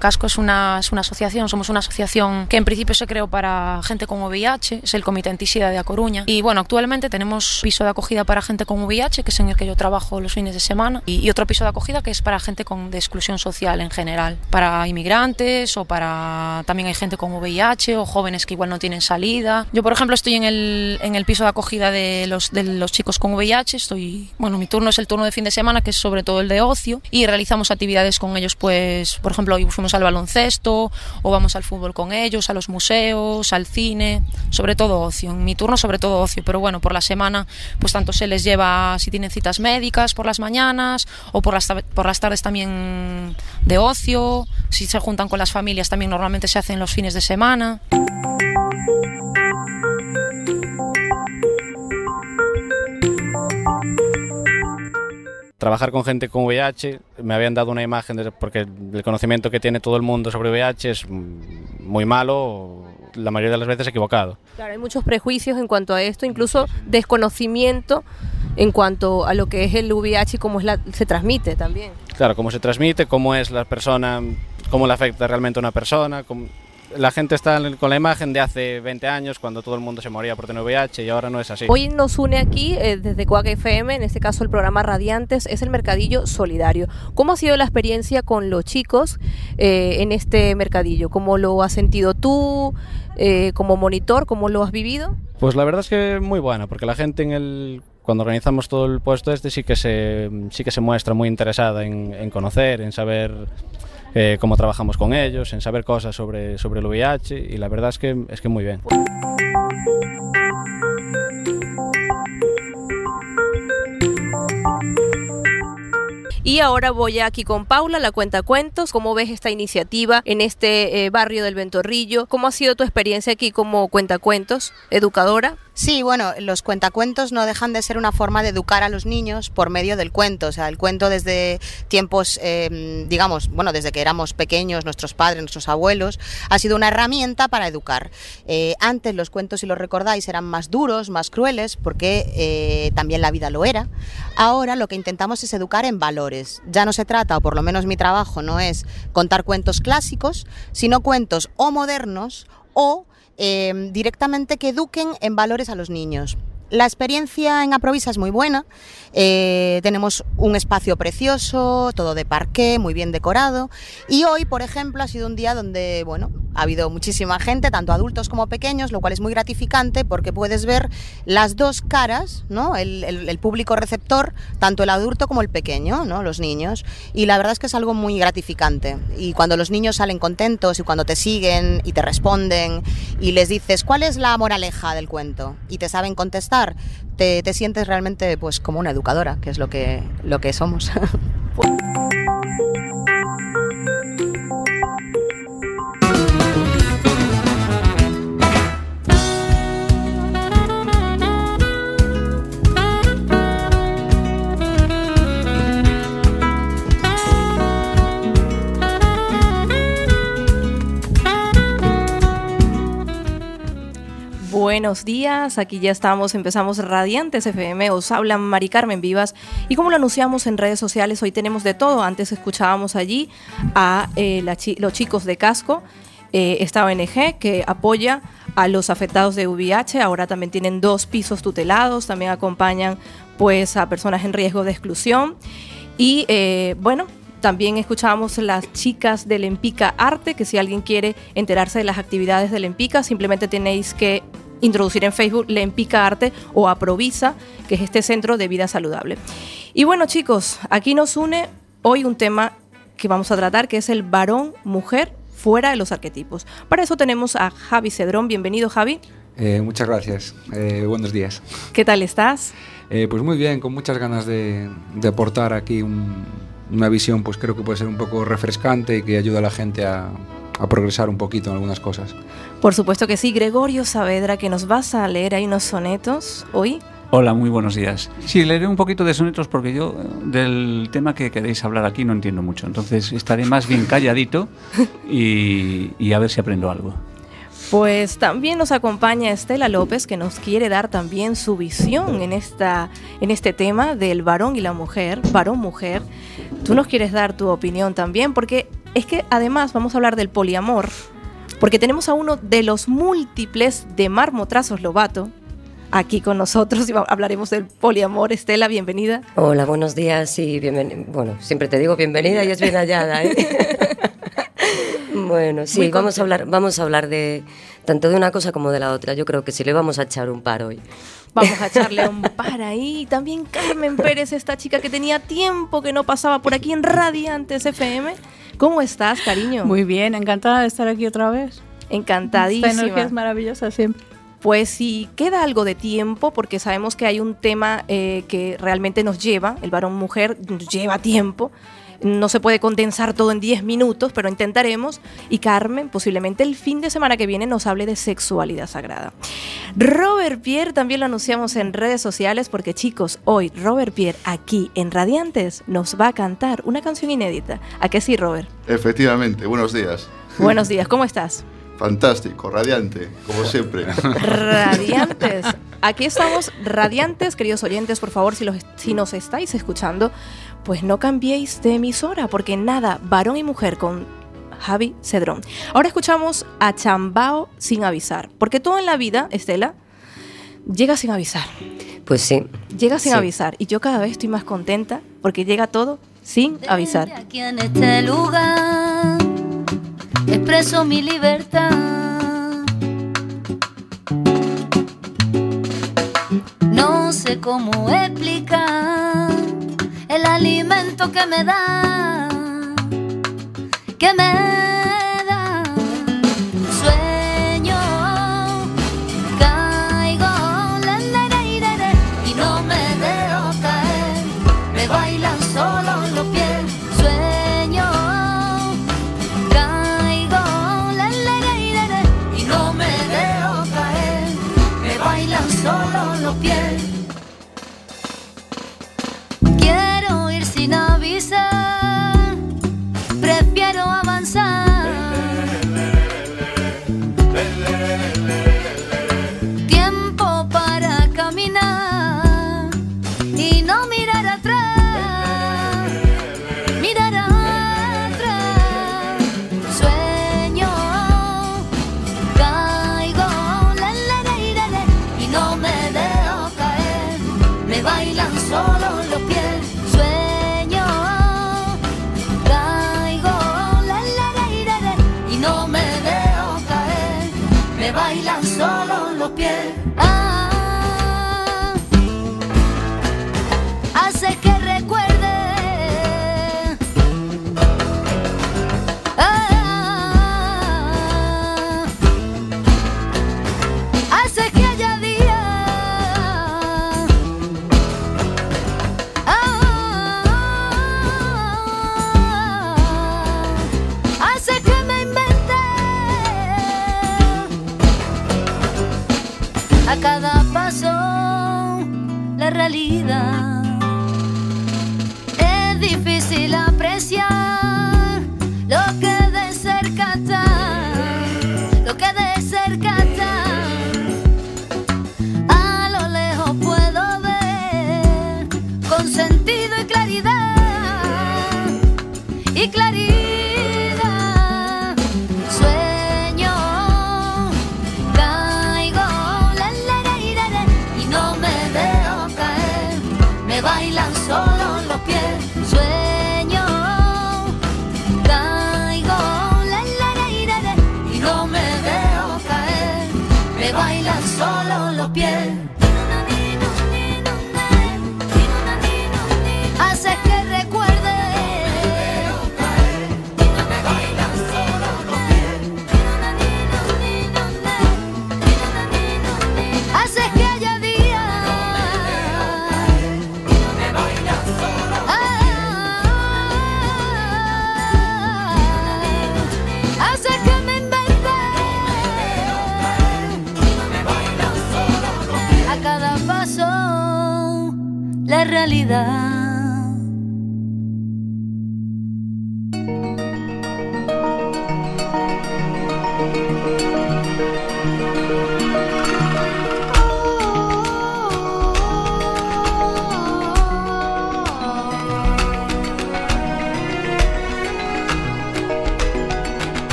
Casco es una, es una asociación, somos una asociación que en principio se creó para gente con VIH, es el Comité Antisida de A Coruña. Y bueno, actualmente tenemos piso de acogida para gente con VIH, que es en el que yo trabajo los fines de semana, y, y otro piso de acogida que es para gente con, de exclusión social en general, para inmigrantes o para también hay gente con VIH o jóvenes que igual no tienen salida. Yo, por ejemplo, estoy en el, en el piso de acogida de los, de los chicos con VIH, estoy, bueno, mi turno es el turno de fin de semana, que es sobre todo el de ocio, y realizamos actividades con ellos, pues, por ejemplo, hoy fuimos al baloncesto o vamos al fútbol con ellos, a los museos, al cine, sobre todo ocio. En mi turno, sobre todo ocio, pero bueno, por la semana, pues tanto se les lleva si tienen citas médicas por las mañanas o por las, por las tardes también de ocio, si se juntan con las familias también normalmente se hacen los fines de semana. Trabajar con gente con VIH me habían dado una imagen de, porque el conocimiento que tiene todo el mundo sobre VIH es muy malo la mayoría de las veces equivocado. Claro, hay muchos prejuicios en cuanto a esto, incluso desconocimiento en cuanto a lo que es el VIH y cómo es la, se transmite también. Claro, cómo se transmite, cómo es la persona, cómo le afecta realmente a una persona, cómo, la gente está con la imagen de hace 20 años cuando todo el mundo se moría por tener VIH y ahora no es así. Hoy nos une aquí eh, desde Cuac FM, en este caso el programa Radiantes, es el Mercadillo Solidario. ¿Cómo ha sido la experiencia con los chicos eh, en este mercadillo? ¿Cómo lo has sentido tú eh, como monitor? ¿Cómo lo has vivido? Pues la verdad es que muy buena, porque la gente en el cuando organizamos todo el puesto este sí que se, sí que se muestra muy interesada en, en conocer, en saber eh, cómo trabajamos con ellos, en saber cosas sobre, sobre el VIH y la verdad es que, es que muy bien. Y ahora voy aquí con Paula, la cuenta cuentos. ¿Cómo ves esta iniciativa en este eh, barrio del Ventorrillo? ¿Cómo ha sido tu experiencia aquí como cuentacuentos, educadora? Sí, bueno, los cuentacuentos no dejan de ser una forma de educar a los niños por medio del cuento. O sea, el cuento desde tiempos, eh, digamos, bueno, desde que éramos pequeños, nuestros padres, nuestros abuelos, ha sido una herramienta para educar. Eh, antes los cuentos, si los recordáis, eran más duros, más crueles, porque eh, también la vida lo era. Ahora lo que intentamos es educar en valores. Ya no se trata, o por lo menos mi trabajo no es contar cuentos clásicos, sino cuentos o modernos o eh, directamente que eduquen en valores a los niños. La experiencia en Aprovisa es muy buena. Eh, tenemos un espacio precioso, todo de parqué, muy bien decorado. Y hoy, por ejemplo, ha sido un día donde, bueno, ha habido muchísima gente, tanto adultos como pequeños, lo cual es muy gratificante porque puedes ver las dos caras, ¿no? El, el, el público receptor, tanto el adulto como el pequeño, ¿no? Los niños. Y la verdad es que es algo muy gratificante. Y cuando los niños salen contentos y cuando te siguen y te responden y les dices, ¿cuál es la moraleja del cuento? Y te saben contestar te, te, sientes realmente pues como una educadora, que es lo que, lo que somos. Buenos días, aquí ya estamos, empezamos Radiantes FM, os habla Mari Carmen Vivas. Y como lo anunciamos en redes sociales, hoy tenemos de todo, antes escuchábamos allí a eh, los chicos de casco, eh, esta ONG que apoya a los afectados de VIH, ahora también tienen dos pisos tutelados, también acompañan pues a personas en riesgo de exclusión. Y eh, bueno, también escuchábamos las chicas del Empica Arte, que si alguien quiere enterarse de las actividades del Empica, simplemente tenéis que introducir en Facebook Lempica Arte o Aprovisa, que es este centro de vida saludable. Y bueno chicos, aquí nos une hoy un tema que vamos a tratar, que es el varón-mujer fuera de los arquetipos. Para eso tenemos a Javi Cedrón. Bienvenido Javi. Eh, muchas gracias. Eh, buenos días. ¿Qué tal estás? Eh, pues muy bien, con muchas ganas de, de aportar aquí un, una visión, pues creo que puede ser un poco refrescante y que ayuda a la gente a, a progresar un poquito en algunas cosas. Por supuesto que sí, Gregorio Saavedra, que nos vas a leer ahí unos sonetos hoy. Hola, muy buenos días. Sí, leeré un poquito de sonetos porque yo del tema que queréis hablar aquí no entiendo mucho, entonces estaré más bien calladito y, y a ver si aprendo algo. Pues también nos acompaña Estela López, que nos quiere dar también su visión en, esta, en este tema del varón y la mujer, varón-mujer. Tú nos quieres dar tu opinión también, porque es que además vamos a hablar del poliamor, porque tenemos a uno de los múltiples de Marmotrazos Lobato aquí con nosotros y hablaremos del poliamor. Estela, bienvenida. Hola, buenos días y bienvenida. Bueno, siempre te digo bienvenida y es bien hallada. ¿eh? bueno, sí, vamos a hablar, vamos a hablar de tanto de una cosa como de la otra. Yo creo que sí le vamos a echar un par hoy. Vamos a echarle un par ahí. También Carmen Pérez, esta chica que tenía tiempo que no pasaba por aquí en Radiantes FM. ¿Cómo estás, cariño? Muy bien, encantada de estar aquí otra vez. Encantadísima. Esta energía es maravillosa siempre. Pues si queda algo de tiempo, porque sabemos que hay un tema eh, que realmente nos lleva, el varón-mujer nos lleva tiempo, no se puede condensar todo en 10 minutos, pero intentaremos. Y Carmen, posiblemente el fin de semana que viene, nos hable de sexualidad sagrada. Robert Pierre también lo anunciamos en redes sociales porque chicos, hoy Robert Pierre aquí en Radiantes nos va a cantar una canción inédita. ¿A qué sí, Robert? Efectivamente, buenos días. Buenos días, ¿cómo estás? Fantástico, radiante, como siempre. Radiantes. Aquí estamos radiantes, queridos oyentes, por favor, si, los, si nos estáis escuchando, pues no cambiéis de emisora, porque nada, varón y mujer con Javi Cedrón. Ahora escuchamos a Chambao sin avisar, porque todo en la vida, Estela, llega sin avisar. Pues sí. Llega sin avisar, y yo cada vez estoy más contenta porque llega todo sin avisar. Aquí en este lugar expreso mi libertad. No sé cómo explicar el alimento que me da, que me da sueño. Caigo y no me dejo caer, me bailan solo los pies. Sueño, caigo y no me dejo caer, me bailan solo los pies.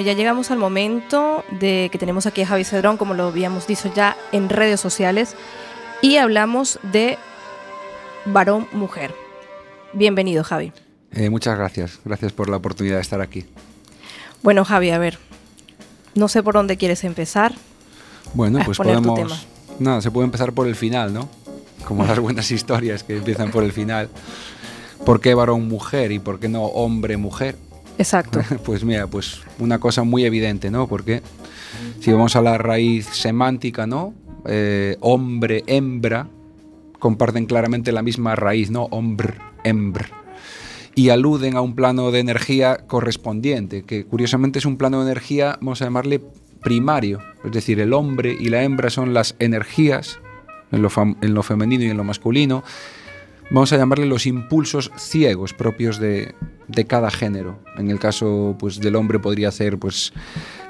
Bueno, ya llegamos al momento de que tenemos aquí a Javi Cedrón, como lo habíamos dicho ya en redes sociales, y hablamos de varón-mujer. Bienvenido, Javi. Eh, muchas gracias, gracias por la oportunidad de estar aquí. Bueno, Javi, a ver, no sé por dónde quieres empezar. Bueno, pues podemos... Nada, se puede empezar por el final, ¿no? Como las buenas historias que empiezan por el final. ¿Por qué varón-mujer y por qué no hombre-mujer? Exacto. Pues mira, pues una cosa muy evidente, ¿no? Porque si vamos a la raíz semántica, ¿no? Eh, hombre, hembra, comparten claramente la misma raíz, ¿no? Hombre, hembr. Y aluden a un plano de energía correspondiente, que curiosamente es un plano de energía, vamos a llamarle primario. Es decir, el hombre y la hembra son las energías, en lo femenino y en lo masculino, vamos a llamarle los impulsos ciegos propios de, cada género. En el caso pues, del hombre podría ser pues,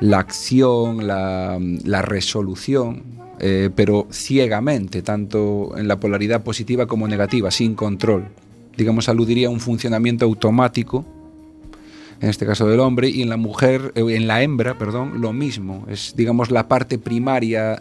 la acción, la, la resolución, eh, pero ciegamente, tanto en la polaridad positiva como negativa, sin control. Digamos, aludiría a un funcionamiento automático, en este caso del hombre, y en la mujer, eh, en la hembra, perdón, lo mismo. Es, digamos, la parte primaria,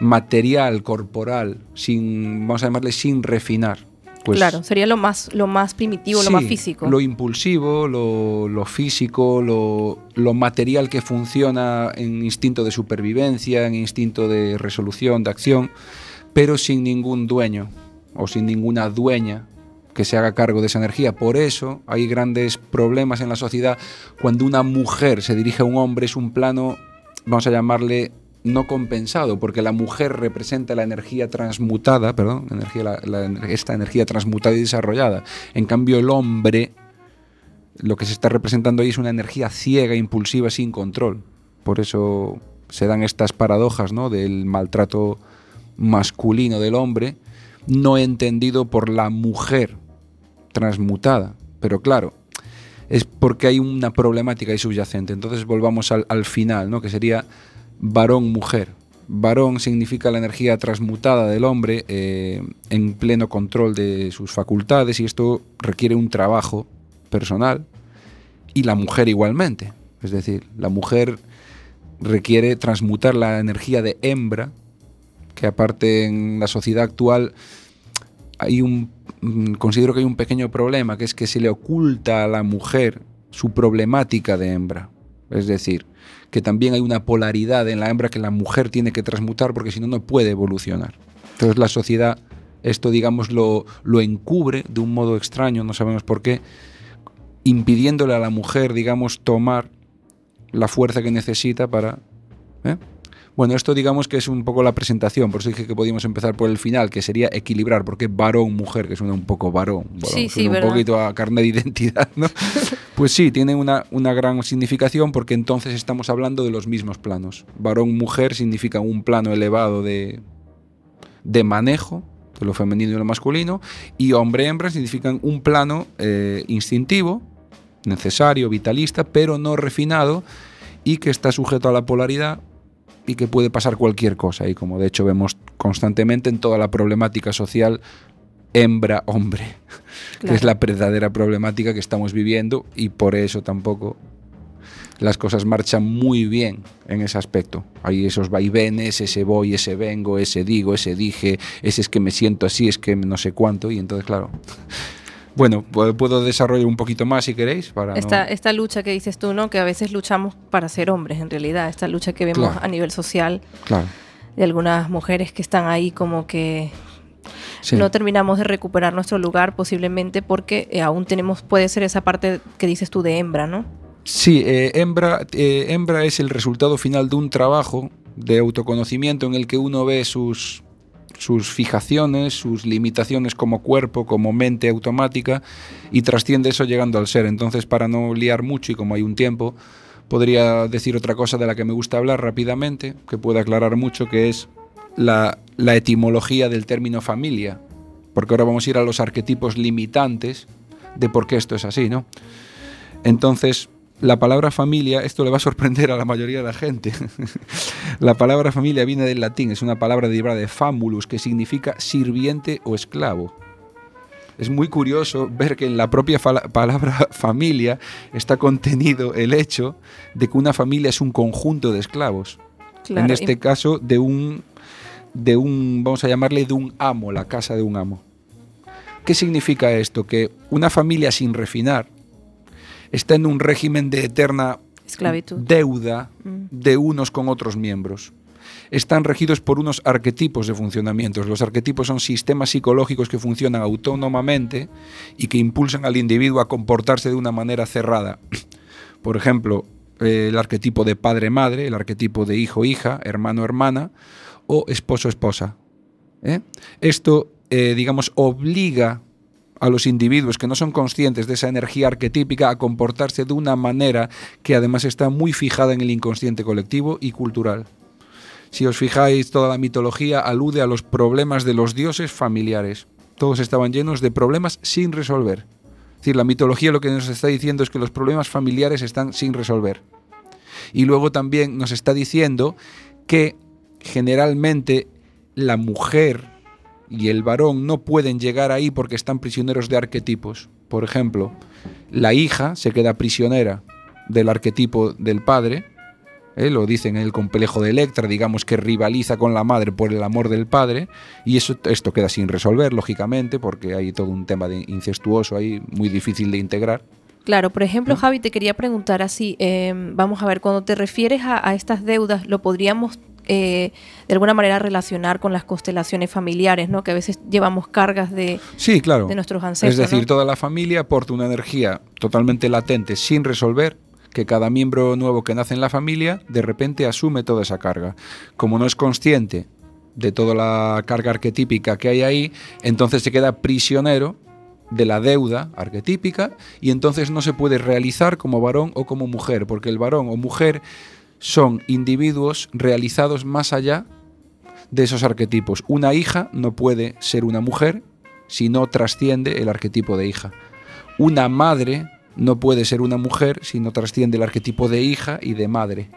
material, corporal, sin, vamos a llamarle sin refinar. Pues, claro, sería lo más, lo más primitivo, lo más físico. Lo impulsivo, lo, lo físico, lo, lo material que funciona en instinto de supervivencia, en instinto de resolución, de acción, pero sin ningún dueño o sin ninguna dueña que se haga cargo de esa energía. Por eso hay grandes problemas en la sociedad cuando una mujer se dirige a un hombre, es un plano, vamos a llamarle no compensado, porque la mujer representa la energía transmutada, perdón, esta energía transmutada y desarrollada. En cambio, el hombre, lo que se está representando ahí es una energía ciega, impulsiva, sin control. Por eso se dan estas paradojas ¿no? del maltrato masculino del hombre, no entendido por la mujer transmutada. Pero claro, es porque hay una problemática ahí subyacente. Entonces volvamos al, al final, ¿no? que sería varón-mujer. Varón significa la energía transmutada del hombre eh, en pleno control de sus facultades y esto requiere un trabajo personal y la mujer igualmente. Es decir, la mujer requiere transmutar la energía de hembra, que aparte en la sociedad actual hay un mm, considero que hay un pequeño problema, que es que se le oculta a la mujer su problemática de hembra. Es decir, que también hay una polaridad en la hembra que la mujer tiene que transmutar porque si no, no puede evolucionar. Entonces la sociedad esto, digamos, lo, lo encubre de un modo extraño, no sabemos por qué, impidiéndole a la mujer, digamos, tomar la fuerza que necesita para... ¿eh? Bueno, esto digamos que es un poco la presentación, por eso dije que podíamos empezar por el final, que sería equilibrar, porque varón-mujer, que suena un poco varón, varón, Sí, sí, suena un ¿verdad? poquito a carne de identidad, ¿no? pues sí, tiene una, una gran significación porque entonces estamos hablando de los mismos planos. Varón-mujer significa un plano elevado de, de manejo, de lo femenino y lo masculino, y hombre-hembra significan un plano eh, instintivo, necesario, vitalista, pero no refinado y que está sujeto a la polaridad y que puede pasar cualquier cosa. Y como de hecho vemos constantemente en toda la problemática social hembra-hombre, que es la verdadera problemática que estamos viviendo y por eso tampoco las cosas marchan muy bien en ese aspecto. Hay esos vaivenes, ese voy, ese vengo, ese digo, ese dije, ese es que me siento así, es que no sé cuánto, y entonces, claro. Bueno, pu- puedo desarrollar un poquito más si queréis. Para no- Esta, lucha que dices tú, ¿no? Que a veces luchamos para ser hombres, en realidad. Esta lucha que vemos Claro. a nivel social Claro. de algunas mujeres que están ahí como que Sí. no terminamos de recuperar nuestro lugar posiblemente porque eh, aún tenemos, puede ser esa parte que dices tú de hembra, ¿no? Sí, eh, hembra, eh, hembra es el resultado final de un trabajo de autoconocimiento en el que uno ve sus, sus fijaciones, sus limitaciones como cuerpo, como mente automática y trasciende eso llegando al ser. Entonces, para no liar mucho y como hay un tiempo, podría decir otra cosa de la que me gusta hablar rápidamente, que puede aclarar mucho, que es la, la etimología del término familia. Porque ahora vamos a ir a los arquetipos limitantes de por qué esto es así, ¿no? Entonces, la palabra familia, esto le va a sorprender a la mayoría de la gente. la palabra familia viene del latín, es una palabra derivada de famulus, que significa sirviente o esclavo. es muy curioso ver que en la propia palabra familia está contenido el hecho de que una familia es un conjunto de esclavos. Claro, en este caso, de un, de un, vamos a llamarle de un amo, la casa de un amo. ¿Qué significa esto? Que una familia sin refinar está en un régimen de eterna Esclavitud. deuda Mm. de unos con otros miembros. Están regidos por unos arquetipos de funcionamientos. Los arquetipos son sistemas psicológicos que funcionan autónomamente y que impulsan al individuo a comportarse de una manera cerrada. Por ejemplo, eh, el arquetipo de padre-madre, el arquetipo de hijo-hija, hermano-hermana o esposo-esposa. ¿eh? Esto, eh, digamos, obliga a los individuos que no son conscientes de esa energía arquetípica a comportarse de una manera que además está muy fijada en el inconsciente colectivo y cultural. Si os fijáis, toda la mitología alude a los problemas de los dioses familiares. Todos estaban llenos de problemas sin resolver. Es decir, la mitología lo que nos está diciendo es que los problemas familiares están sin resolver. Y luego también nos está diciendo que generalmente la mujer y el varón no pueden llegar ahí porque están prisioneros de arquetipos. Por ejemplo, la hija se queda prisionera del arquetipo del padre, ¿eh? lo dicen en el complejo de Electra, digamos que rivaliza con la madre por el amor del padre, y eso, esto queda sin resolver, lógicamente, porque hay todo un tema de incestuoso ahí muy difícil de integrar. Claro, por ejemplo, Javi, te quería preguntar así, eh, vamos a ver, cuando te refieres a, a estas deudas, lo podríamos eh, de alguna manera relacionar con las constelaciones familiares, ¿no? Que a veces llevamos cargas de, Sí, claro. de nuestros ancestros. Es decir, ¿no? toda la familia aporta una energía totalmente latente, sin resolver, que cada miembro nuevo que nace en la familia de repente asume toda esa carga. Como no es consciente de toda la carga arquetípica que hay ahí, entonces se queda prisionero de la deuda arquetípica y entonces no se puede realizar como varón o como mujer, porque el varón o mujer son individuos realizados más allá de esos arquetipos. Una hija no puede ser una mujer si no trasciende el arquetipo de hija. Una madre no puede ser una mujer si no trasciende el arquetipo de hija y de madre.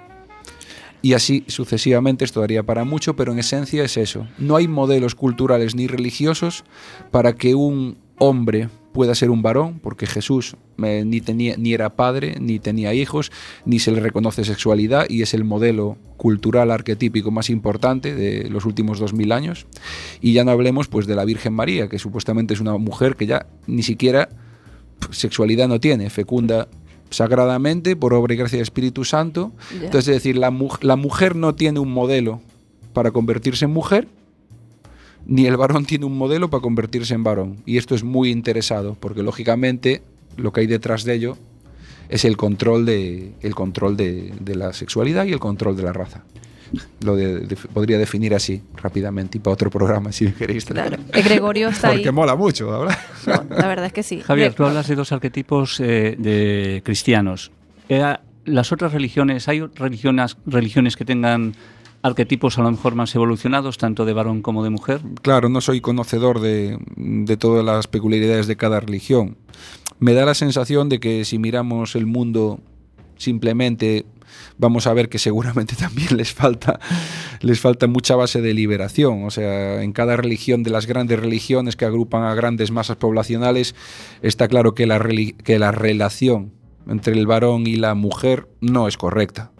Y así sucesivamente, esto daría para mucho, pero en esencia es eso. No hay modelos culturales ni religiosos para que un hombre pueda ser un varón, porque Jesús eh, ni, tenía, ni era padre, ni tenía hijos, ni se le reconoce sexualidad, y es el modelo cultural arquetípico más importante de los últimos dos mil años. Y ya no hablemos pues de la Virgen María, que supuestamente es una mujer que ya ni siquiera pf, sexualidad no tiene, fecunda sagradamente por obra y gracia del Espíritu Santo. Entonces, es decir, la, la mujer no tiene un modelo para convertirse en mujer, ni el varón tiene un modelo para convertirse en varón. Y esto es muy interesado, porque lógicamente lo que hay detrás de ello es el control de, el control de, de la sexualidad y el control de la raza. Lo de- de- podría definir así rápidamente y para otro programa si queréis. Claro. Eh, Gregorio está Porque ahí. mola mucho, ¿verdad? No, la verdad es que sí. Javier, tú hablas de dos arquetipos eh, de cristianos. Eh, las otras religiones, ¿hay religiones, religiones que tengan arquetipos a lo mejor más evolucionados, tanto de varón como de mujer? Claro, no soy conocedor de, todas las peculiaridades de cada religión. Me da la sensación de que si miramos el mundo simplemente vamos a ver que seguramente también les falta les falta mucha base de liberación, o sea, en cada religión de las grandes religiones que agrupan a grandes masas poblacionales está claro que la que la relación entre el varón y la mujer no es correcta.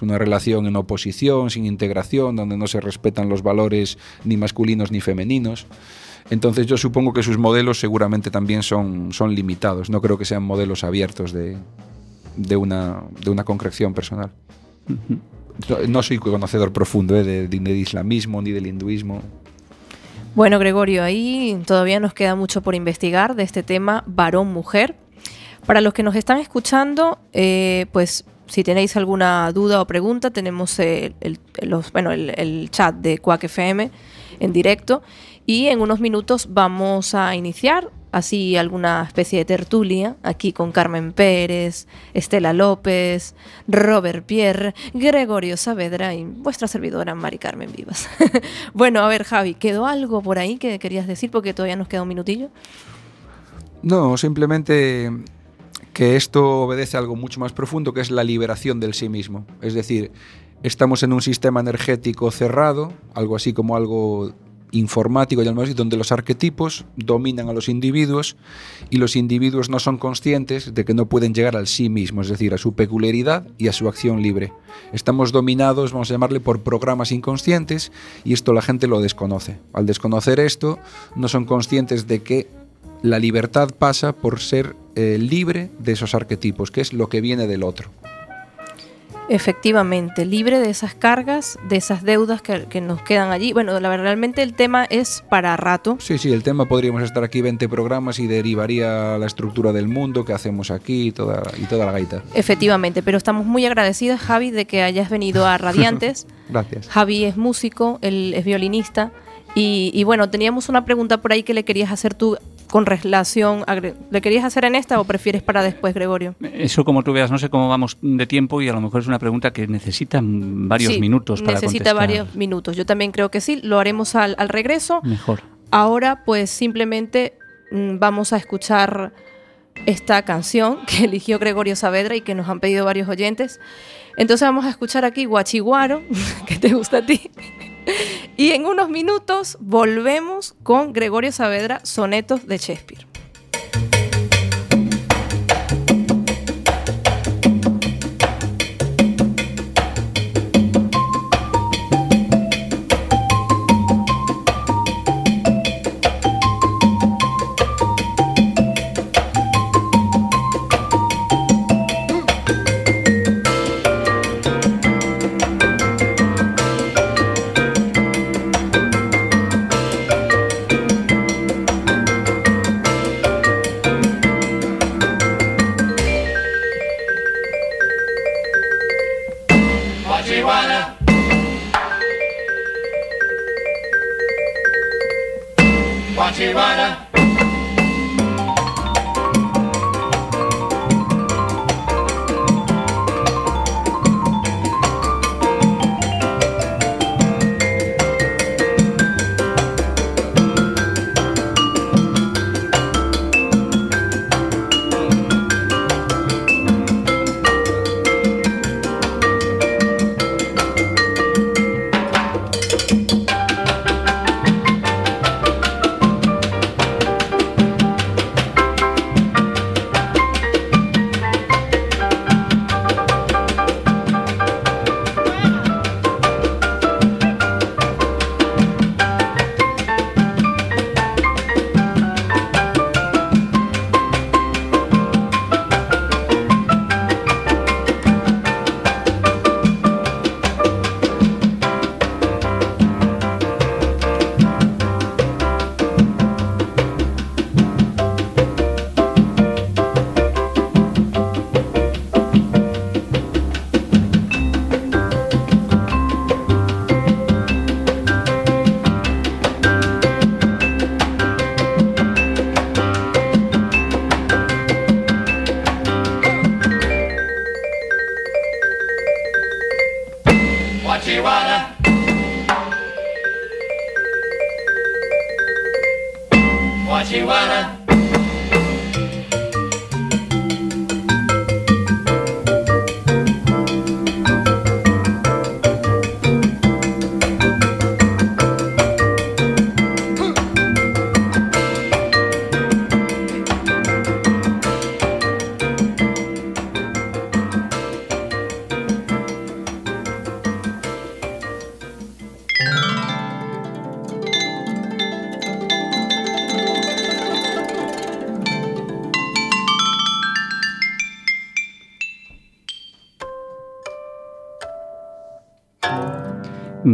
Es una relación en oposición, sin integración, donde no se respetan los valores ni masculinos ni femeninos. Entonces yo supongo que sus modelos seguramente también son, son limitados. No creo que sean modelos abiertos de, de, una, de una concreción personal. No, no soy conocedor profundo eh, de- de- del islamismo ni del hinduismo. Bueno, Gregorio, ahí todavía nos queda mucho por investigar de este tema varón-mujer. Para los que nos están escuchando, eh, pues si tenéis alguna duda o pregunta, tenemos el, bueno, el chat de Quack FM en directo y en unos minutos vamos a iniciar así alguna especie de tertulia aquí con Carmen Pérez, Estela López, Robert Pierre, Gregorio Saavedra y vuestra servidora Mari Carmen Vivas. bueno, a ver Javi, ¿quedó algo por ahí que querías decir? Porque todavía nos queda un minutillo. No, simplemente que esto obedece a algo mucho más profundo, que es la liberación del sí mismo. Es decir, estamos en un sistema energético cerrado, algo así como algo informático, así, donde los arquetipos dominan a los individuos y los individuos no son conscientes de que no pueden llegar al sí mismo, es decir, a su peculiaridad y a su acción libre. Estamos dominados, vamos a llamarle, por programas inconscientes y esto la gente lo desconoce. Al desconocer esto, no son conscientes de que la libertad pasa por ser eh, libre de esos arquetipos, que es lo que viene del otro. Efectivamente, libre de esas cargas, de esas deudas que, que nos quedan allí. Bueno, la, verdad, realmente el tema es para rato. Sí, sí, el tema podríamos estar aquí 20 programas y derivaría la estructura del mundo que hacemos aquí y toda, y toda la gaita. Efectivamente, pero estamos muy agradecidas, Javi, de que hayas venido a Radiantes. Gracias. Javi es músico, él es violinista. Y, y bueno, teníamos una pregunta por ahí que le querías hacer tú con relación a... ¿Le querías hacer en esta o prefieres para después, Gregorio? Eso como tú veas, no sé cómo vamos de tiempo y a lo mejor es una pregunta que necesita varios Sí, minutos para necesita contestar. varios minutos. Yo también creo que sí. Lo haremos al, al regreso. Mejor. Ahora, pues simplemente mm, vamos a escuchar esta canción que eligió Gregorio Saavedra y que nos han pedido varios oyentes. Entonces vamos a escuchar aquí Guachiguaro, que te gusta a ti. Y en unos minutos volvemos con Gregorio Saavedra, Sonetos de Shakespeare.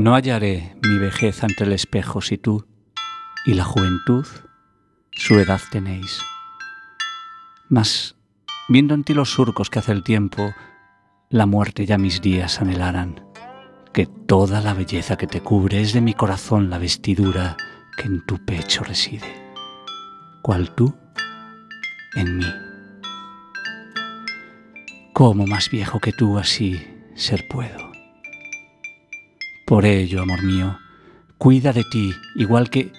No hallaré mi vejez ante el espejo si tú y la juventud su edad tenéis. Mas, viendo en ti los surcos que hace el tiempo, la muerte ya mis días anhelarán, que toda la belleza que te cubre es de mi corazón la vestidura que en tu pecho reside, cual tú en mí. ¿Cómo más viejo que tú así ser puedo? Por ello, amor mío, cuida de ti igual que,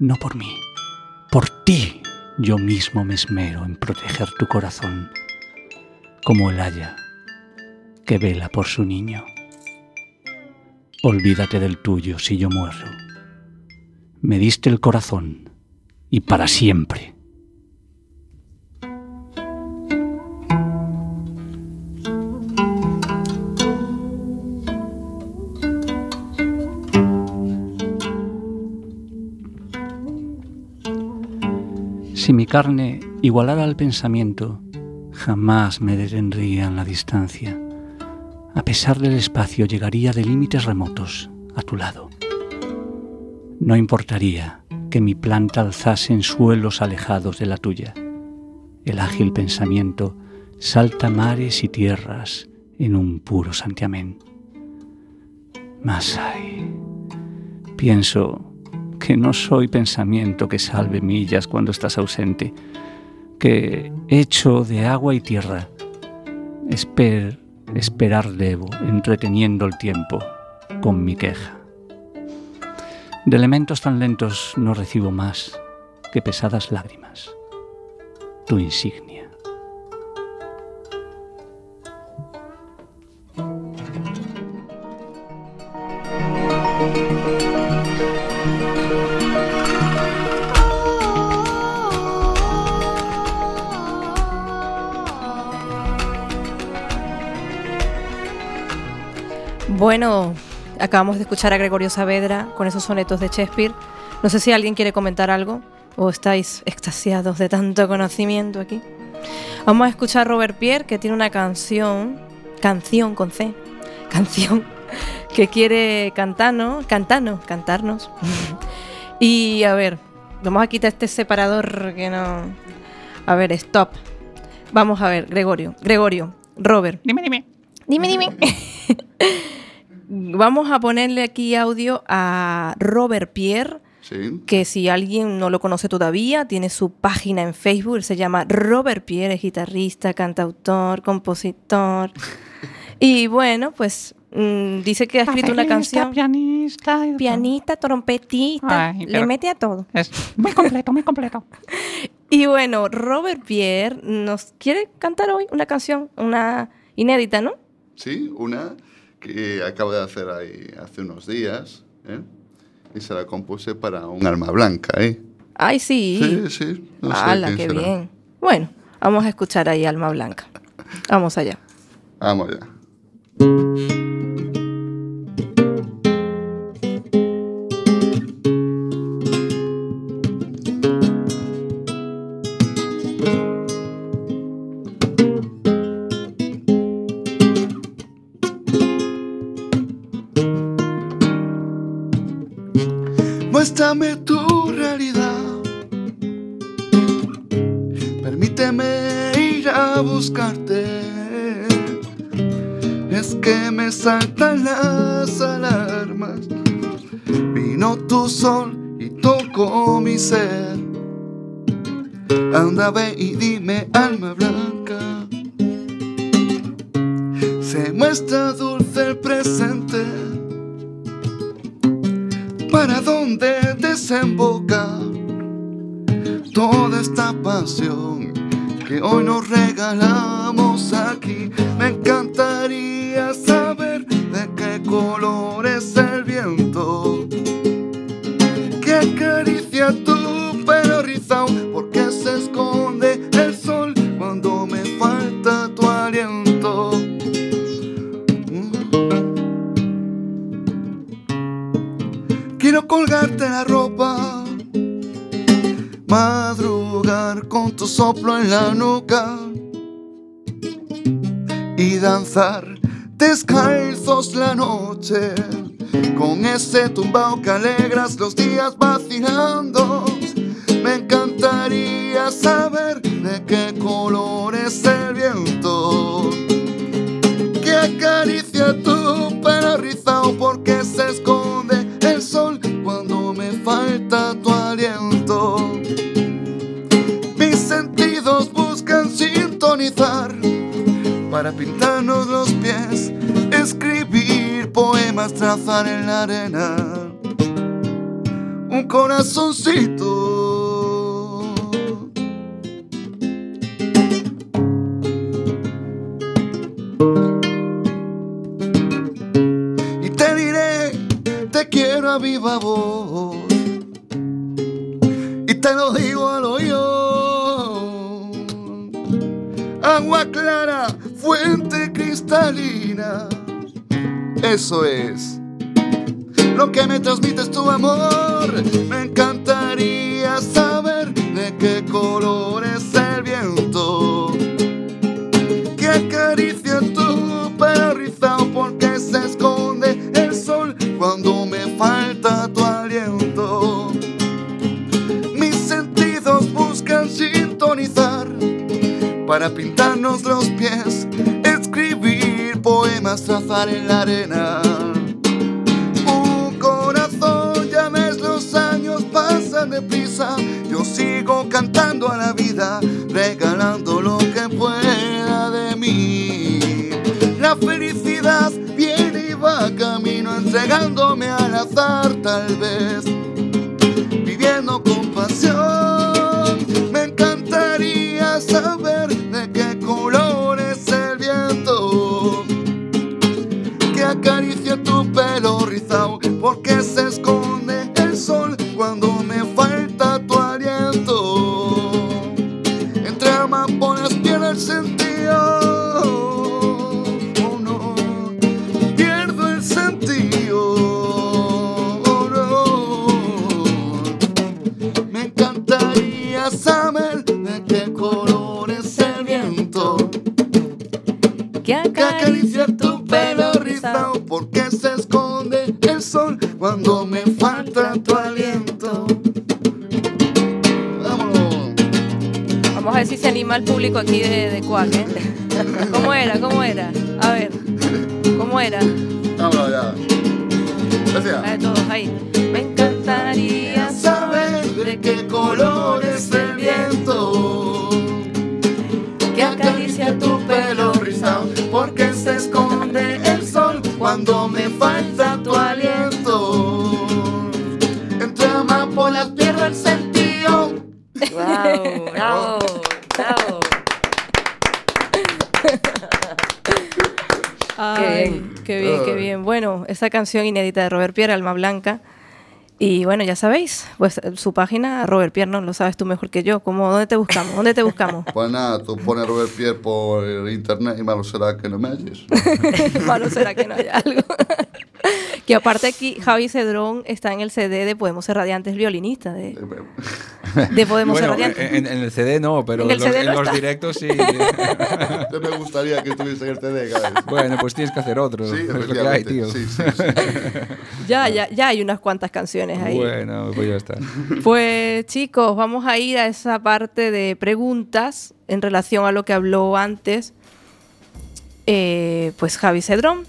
no por mí, por ti yo mismo me esmero en proteger tu corazón, como el haya que vela por su niño. Olvídate del tuyo si yo muero. Me diste el corazón y para siempre. Carne igualara al pensamiento, jamás me detendría en la distancia. A pesar del espacio, llegaría de límites remotos a tu lado. No importaría que mi planta alzase en suelos alejados de la tuya. El ágil pensamiento salta mares y tierras en un puro santiamén. Mas ay, pienso que no soy pensamiento que salve millas cuando estás ausente, que hecho de agua y tierra, esper, esperar debo, entreteniendo el tiempo con mi queja. De elementos tan lentos no recibo más que pesadas lágrimas. Tu insignia. Bueno, acabamos de escuchar a Gregorio Saavedra con esos sonetos de Shakespeare. No sé si alguien quiere comentar algo o estáis extasiados de tanto conocimiento aquí. Vamos a escuchar a Robert Pierre que tiene una canción, canción con C, canción que quiere cantarnos, cantarnos, cantarnos. y a ver, vamos a quitar este separador que no. A ver, stop. Vamos a ver, Gregorio, Gregorio, Robert. Dime, dime. Dime, dime. Vamos a ponerle aquí audio a Robert Pierre, Sí. que si alguien no lo conoce todavía, tiene su página en Facebook, él se llama Robert Pierre, es guitarrista, cantautor, compositor. y bueno, pues mm, dice que ha escrito una canción. Pianista. trompetista, Ay, le mete a todo. Es muy completo, muy completo. Y bueno, Robert Pierre nos quiere cantar hoy una canción, una inédita, ¿no? Sí, una que acabo de hacer ahí hace unos días. ¿eh? Y se la compuse para un alma blanca, ¿eh? Ay, sí. Sí, sí. No sé ¡Hala, quién qué será. bien! Bueno, vamos a escuchar ahí Alma Blanca. Vamos allá. Vamos ya. Muéstrame tu realidad. Permíteme ir a buscarte. Es que me saltan las alarmas. Vino tu sol y tocó mi ser. Anda, ve y dime, alma blanca. Se muestra dulce el presente. ¿Para dónde desemboca toda esta pasión que hoy nos regalamos aquí? Me encantaría saber de qué color es el viento que acaricia tu pelo colgarte la ropa, madrugar con tu soplo en la nuca. Y danzar descalzos la noche. Con ese tumbao que alegras los días vacilando. Me encantaría saber de qué color es el viento. Que acaricia tu pelo rizado porque se esconde el sol cuando me falta tu aliento. Mis sentidos buscan sintonizar para pintarnos los pies, escribir poemas, trazar en la arena un corazoncito. te quiero a viva voz. Y te lo digo al oído. Agua clara, fuente cristalina. Eso es lo que me transmites tu amor. Me encantaría para pintarnos los pies, escribir poemas, trazar en la arena. Un corazón, ya ves, los años pasan deprisa. Yo sigo cantando a la vida, regalando lo que pueda de mí. La felicidad viene y va camino, entregándome al azar, tal vez. Esconde el sol cuando me falta tu aliento. Vámonos. Vamos a ver si se anima el público aquí de, de Cuac, ¿eh? ¿Cómo era? ¿Cómo era? A ver, ¿cómo era? Vámonos ya. A todos ahí. Me encantaría saber de qué color es el viento cuando me falta tu aliento entre amapolas pierdo el sentido ¡Wow! ¡Bravo! ¡Bravo! Ay, qué bien, qué bien. Bueno, esa canción inédita de Robert Pierre, Alma Blanca. Y bueno, ya sabéis, pues eh, su página, Robert Pierre, no lo sabes tú mejor que yo. ¿Cómo, ¿Dónde te buscamos? ¿Dónde te buscamos? Pues nada, tú pones Robert Pierre por internet y malo será que no me halles. Malo será que no haya algo. que aparte aquí, Javi Cedrón está en el CD de Podemos Ser Radiantes, violinista de, de Podemos Ser Bueno, Radiantes. en, en el CD no, pero En los- CD en no los está. directos sí. Yo me gustaría que estuviese en el CD, bueno, pues tienes que hacer otro. Sí, es lo que hay, tío. Sí, sí, sí. Ya, ya, ya hay unas cuantas canciones ahí. Bueno, pues ya está. Pues chicos, vamos a ir a esa parte de preguntas en relación a lo que habló antes eh, pues Javi Cedrón.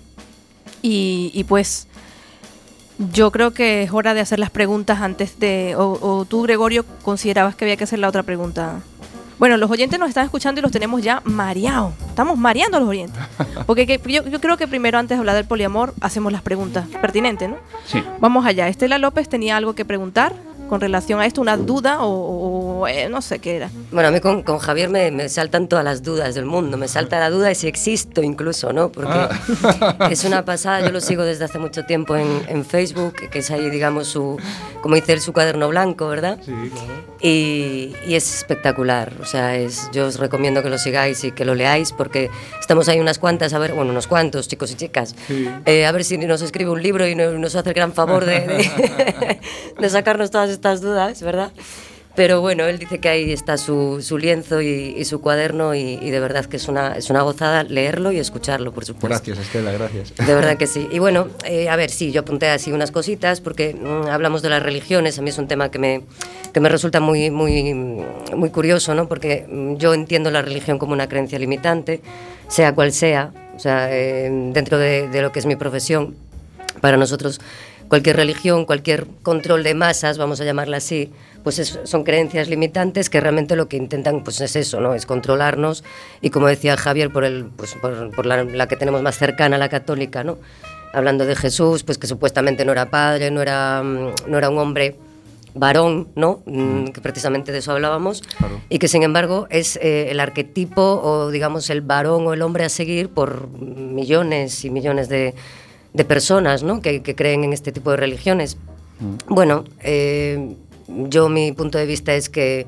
Y, y, pues yo creo que es hora de hacer las preguntas antes de... O, o tú, Gregorio, considerabas que había que hacer la otra pregunta. Bueno, los oyentes nos están escuchando y los tenemos ya mareados. Estamos mareando a los oyentes. Porque que- yo, yo creo que primero, antes de hablar del poliamor, hacemos las preguntas pertinentes, ¿no? Sí. Vamos allá. Estela López tenía algo que preguntar con relación a esto, una duda o, o, eh, no sé qué era. Bueno, a mí con, con Javier me, me saltan todas las dudas del mundo. Me salta la duda de si existo incluso, ¿no? Porque Ah. es una pasada. Yo lo sigo desde hace mucho tiempo en, en Facebook, que es ahí, digamos, su, como dice él, su cuaderno blanco, ¿verdad? Sí, claro. Y, y es espectacular. O sea, es, yo os recomiendo que lo sigáis y que lo leáis porque estamos ahí unas cuantas, a ver, bueno, unos cuantos chicos y chicas, Sí. eh, a ver si nos escribe un libro y no- nos hace el gran favor de, de, de sacarnos todas estas dudas, ¿verdad? Pero bueno, él dice que ahí está su, su lienzo y, y su cuaderno y, y de verdad que es una, es una gozada leerlo y escucharlo, por supuesto. Gracias, Estela, gracias. De verdad que sí. Y bueno, eh, a ver, sí, yo apunté así unas cositas porque mm, hablamos de las religiones. A mí es un tema que me, que me resulta muy, muy, muy curioso, ¿no? Porque mm, yo entiendo la religión como una creencia limitante, sea cual sea, o sea, eh, dentro de, de lo que es mi profesión. Para nosotros, cualquier religión, cualquier control de masas, vamos a llamarla así, pues es- son creencias limitantes que realmente lo que intentan pues es eso, ¿no? Es controlarnos y como decía Javier, por, el, pues, por, por la, la que tenemos más cercana, la católica, ¿no? Hablando de Jesús, pues que supuestamente no era padre, no era, mm, no era un hombre varón, ¿no? Mm, Que precisamente de eso hablábamos. Y que sin embargo es eh, el arquetipo o digamos el varón o el hombre a seguir por millones y millones de, de personas, ¿no? Que, que creen en este tipo de religiones. Bueno, eh, yo mi punto de vista es que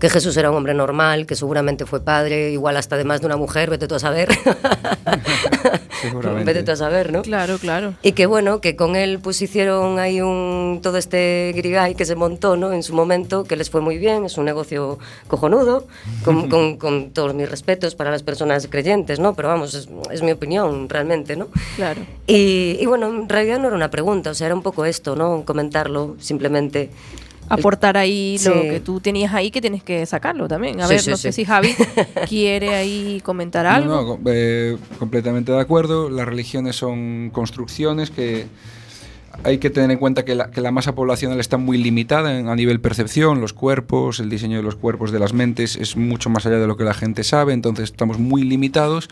que Jesús era un hombre normal, que seguramente fue padre, igual hasta de más de una mujer, vete tú a saber. Seguramente. vete tú a saber, ¿no? Claro, claro. Y que bueno, que con él pues hicieron ahí un todo este grigay que se montó, ¿no? En su momento, que les fue muy bien, es un negocio cojonudo, con, con- con todos mis respetos para las personas creyentes, ¿no? Pero vamos, es, es mi opinión realmente, ¿no? Claro. Y, y bueno, en realidad no era una pregunta, o sea, era un poco esto, ¿no? Comentarlo simplemente. Aportar ahí lo que tú tenías ahí que tienes que sacarlo también. A Sí, ver, sí, no sé si Javi quiere ahí comentar algo. No, eh, completamente de acuerdo. Las religiones son construcciones que hay que tener en cuenta que la, que la masa poblacional está muy limitada en- a nivel percepción, los cuerpos, el diseño de los cuerpos, de las mentes, es mucho más allá de lo que la gente sabe, entonces estamos muy limitados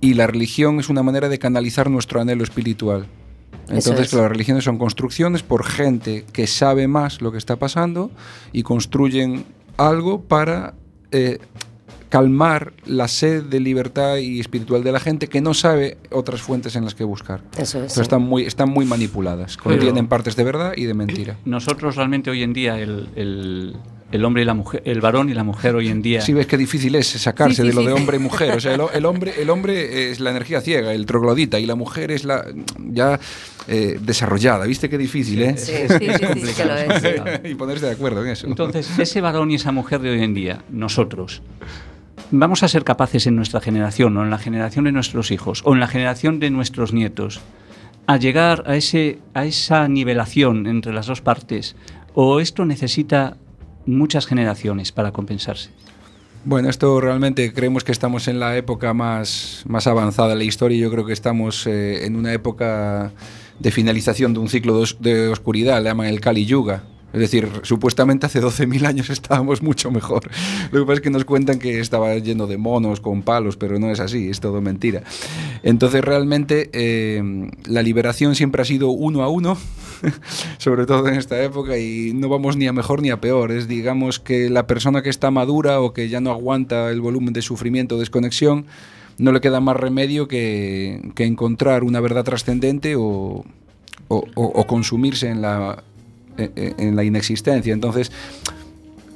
y la religión es una manera de canalizar nuestro anhelo espiritual. Entonces, es. claro, las religiones son construcciones por gente que sabe más lo que está pasando y construyen algo para eh, calmar la sed de libertad y espiritual de la gente que no sabe otras fuentes en las que buscar. Eso es. Pero están muy, están muy manipuladas, contienen Pero- partes de verdad y de mentira. Nosotros realmente hoy en día, el, el- el hombre y la mujer, el varón y la mujer hoy en día. Sí, ves qué difícil es sacarse Sí, sí, de lo sí. de hombre y mujer. O sea, el, el hombre, el hombre es la energía ciega, el troglodita, y la mujer es la ya eh, desarrollada. ¿Viste qué difícil, eh? Sí, sí, sí, que lo es, sí. y ponerse de acuerdo en eso. Entonces, ese varón y esa mujer de hoy en día, nosotros, vamos a ser capaces en nuestra generación, o en la generación de nuestros hijos, o en la generación de nuestros nietos, a llegar a, ese, a esa nivelación entre las dos partes, o esto necesita muchas generaciones para compensarse. Bueno, esto realmente creemos que estamos en la época más, más avanzada de la historia. Yo creo que estamos eh, en una época de finalización de un ciclo de, os- de oscuridad, le llaman el Kali Yuga. Es decir, supuestamente hace 12.000 años estábamos mucho mejor. Lo que pasa es que nos cuentan que estaba lleno de monos con palos, pero no es así, es todo mentira. Entonces realmente eh, la liberación siempre ha sido uno a uno, sobre todo en esta época, y no vamos ni a mejor ni a peor. Es digamos que la persona que está madura o que ya no aguanta el volumen de sufrimiento o desconexión, no le queda más remedio que, que encontrar una verdad trascendente o, o- consumirse en la, en- en la inexistencia. Entonces,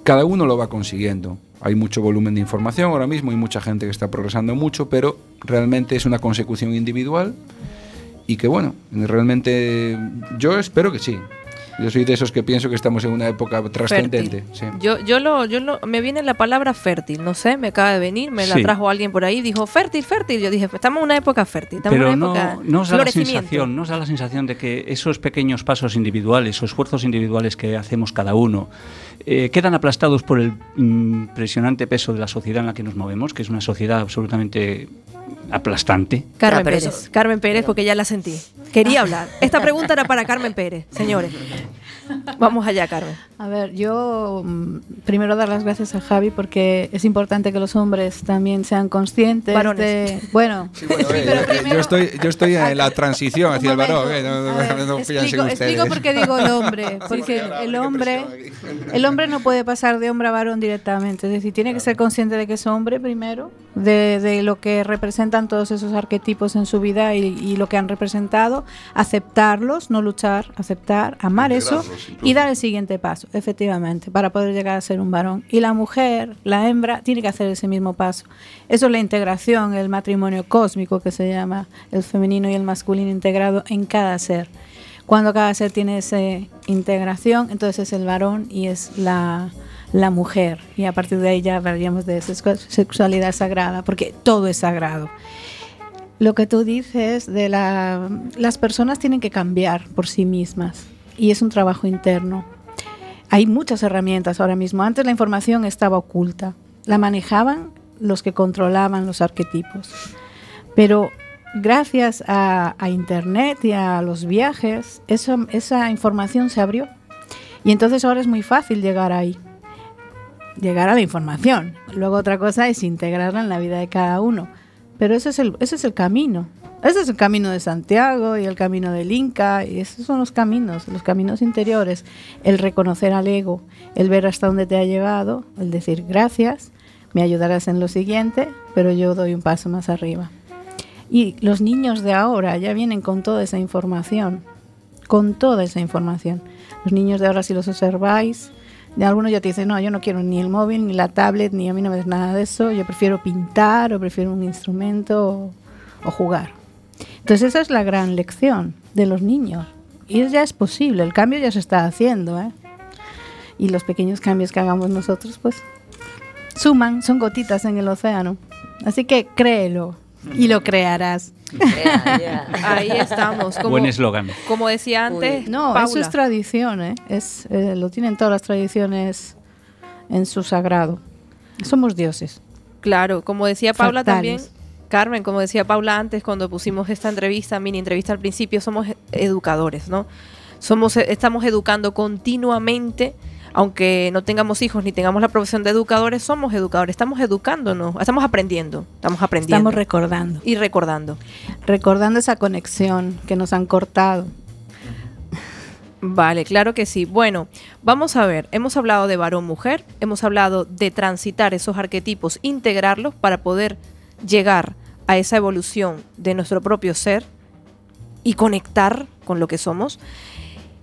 cada uno lo va consiguiendo. Hay mucho volumen de información ahora mismo, hay mucha gente que está progresando mucho, pero realmente es una consecución individual y que bueno, realmente yo espero que sí. Yo soy de esos que pienso que estamos en una época trascendente. sí. Yo, yo lo, yo lo, me viene la palabra fértil, no sé, me acaba de venir, me la Sí. trajo alguien por ahí, dijo fértil, fértil. Yo dije, estamos en una época fértil, estamos Pero en no, una época no os da la sensación, no os da la sensación de que esos pequeños pasos individuales o esfuerzos individuales que hacemos cada uno eh, quedan aplastados por el impresionante peso de la sociedad en la que nos movemos, que es una sociedad absolutamente aplastante. Carmen Ah, Pérez, Carmen Pérez, porque ya la sentí. Quería hablar. Esta pregunta era para Carmen Pérez, señores. Vamos allá, Carmen. A ver, yo mm, primero dar las gracias a Javi porque es importante que los hombres también sean conscientes Varones. de... Bueno, Sí, bueno, sí, eh, pero primero- yo estoy, yo estoy en la transición hacia el varón. eh, no, no, no explico, ustedes. explico por qué digo el hombre, porque el hombre, el hombre no puede pasar de hombre a varón directamente, es decir, tiene que ser consciente de que es hombre primero, de, de lo que representan todos esos arquetipos en su vida y, y lo que han representado, aceptarlos, no luchar, aceptar, amar eso y dar el siguiente paso, efectivamente, para poder llegar a ser un varón. Y la mujer, la hembra, tiene que hacer ese mismo paso. Eso es la integración, el matrimonio cósmico que se llama, el femenino y el masculino integrado en cada ser. Cuando cada ser tiene esa integración, entonces es el varón y es la, la mujer. Y a partir de ahí ya hablaríamos de sexu- sexualidad sagrada, porque todo es sagrado. Lo que tú dices de la, las personas tienen que cambiar por sí mismas y es un trabajo interno. Hay muchas herramientas ahora mismo. Antes la información estaba oculta. La manejaban los que controlaban los arquetipos. Pero gracias a, a Internet y a los viajes, eso- esa información se abrió. Y entonces ahora es muy fácil llegar ahí. Llegar a la información. Luego otra cosa es integrarla en la vida de cada uno. Pero ese es el, ese es el camino. Ese es el camino de Santiago y el camino del Inca. Y esos son los caminos, los caminos interiores. El reconocer al ego, el ver hasta dónde te ha llevado, el decir gracias, me ayudarás en lo siguiente, pero yo doy un paso más arriba. Y los niños de ahora ya vienen con toda esa información, con toda esa información. Los niños de ahora, si los observáis, Y algunos ya te dicen, no, yo no quiero ni el móvil, ni la tablet, ni a mí no me des nada de eso, yo prefiero pintar o prefiero un instrumento o, o jugar. Entonces esa es la gran lección de los niños. Y ya es posible, el cambio ya se está haciendo. ¿eh? Y los pequeños cambios que hagamos nosotros, pues suman, son gotitas en el océano. Así que créelo y lo crearás. Ahí estamos. Como, Buen eslogan. como decía antes, No, Paula. eso es tradición, ¿eh? Es, eh, lo tienen todas las tradiciones en su sagrado. Somos dioses. Claro, como decía Paula también. Carmen, como decía Paula antes cuando pusimos esta entrevista, mini entrevista al principio, somos e- educadores, ¿no? Somos, estamos educando continuamente, aunque no tengamos hijos ni tengamos la profesión de educadores, somos educadores, estamos educándonos, estamos aprendiendo, estamos aprendiendo. Estamos recordando. y recordando. Recordando esa conexión que nos han cortado. Vale, claro que sí. Bueno, vamos a ver, hemos hablado de varón-mujer, hemos hablado de transitar esos arquetipos, integrarlos para poder llegar a esa evolución de nuestro propio ser y conectar con lo que somos.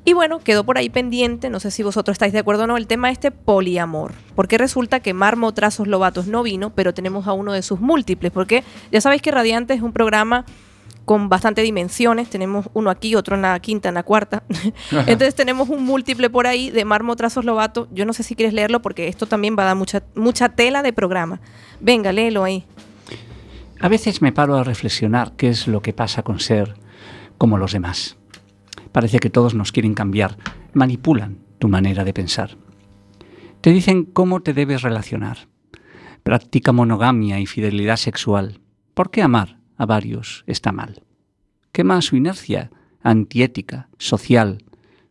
Y bueno, quedó por ahí pendiente, no sé si vosotros estáis de acuerdo o no, el tema este poliamor. Porque resulta que Marmo Trazos Lobatos no vino, pero tenemos a uno de sus múltiples. Porque ya sabéis que Radiante es un programa con bastante dimensiones. Tenemos uno aquí, otro en la quinta, en la cuarta. Entonces tenemos un múltiple por ahí de Marmo Trazos Lobato. Yo no sé si quieres leerlo porque esto también va a dar mucha, mucha tela de programa. Venga, léelo ahí. A veces me paro a reflexionar qué es lo que pasa con ser como los demás. Parece que todos nos quieren cambiar, manipulan tu manera de pensar. Te dicen cómo te debes relacionar. Practica monogamia y fidelidad sexual. ¿Por qué amar a varios está mal? Quema su inercia antiética, social.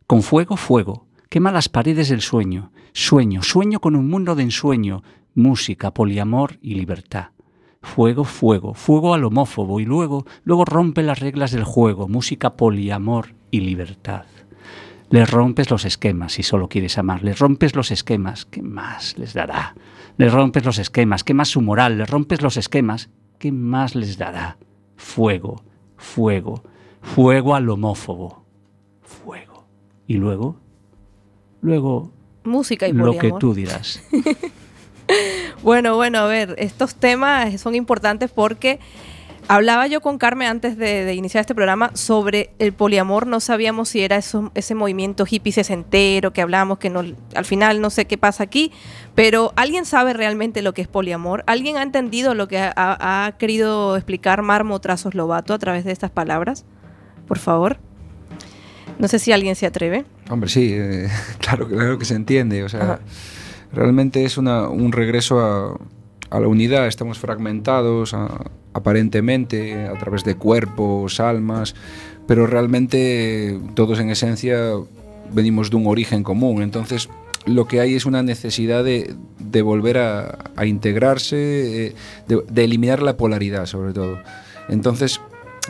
Con fuego, fuego. Quema las paredes del sueño. Sueño, sueño con un mundo de ensueño. Música, poliamor y libertad. Fuego, fuego, fuego al homófobo y luego, luego rompe las reglas del juego, música, poliamor y libertad. Les rompes los esquemas si solo quieres amar, les rompes los esquemas, ¿qué más les dará? Les rompes los esquemas, ¿qué más su moral? Les rompes los esquemas, ¿qué más les dará? Fuego, fuego, fuego al homófobo, fuego. Y luego, luego, Música y lo que tú dirás. Bueno, bueno, a ver, estos temas son importantes porque hablaba yo con Carmen antes de, de iniciar este programa sobre el poliamor. No sabíamos si era eso, ese movimiento hippie sesentero que hablábamos, que no, al final no sé qué pasa aquí, pero ¿alguien sabe realmente lo que es poliamor? ¿Alguien ha entendido lo que ha, ha- ha querido explicar Marmo Trazos Lobato a través de estas palabras? Por favor. No sé si alguien se atreve. Hombre, sí, eh, claro, claro que se entiende. O sea, Ajá. realmente es una, un regreso a, a la unidad. Estamos fragmentados a- aparentemente a través de cuerpos, almas, pero realmente todos en esencia venimos de un origen común. Entonces, lo que hay es una necesidad de, volver a, integrarse, eh, de, eliminar la polaridad, sobre todo. Entonces,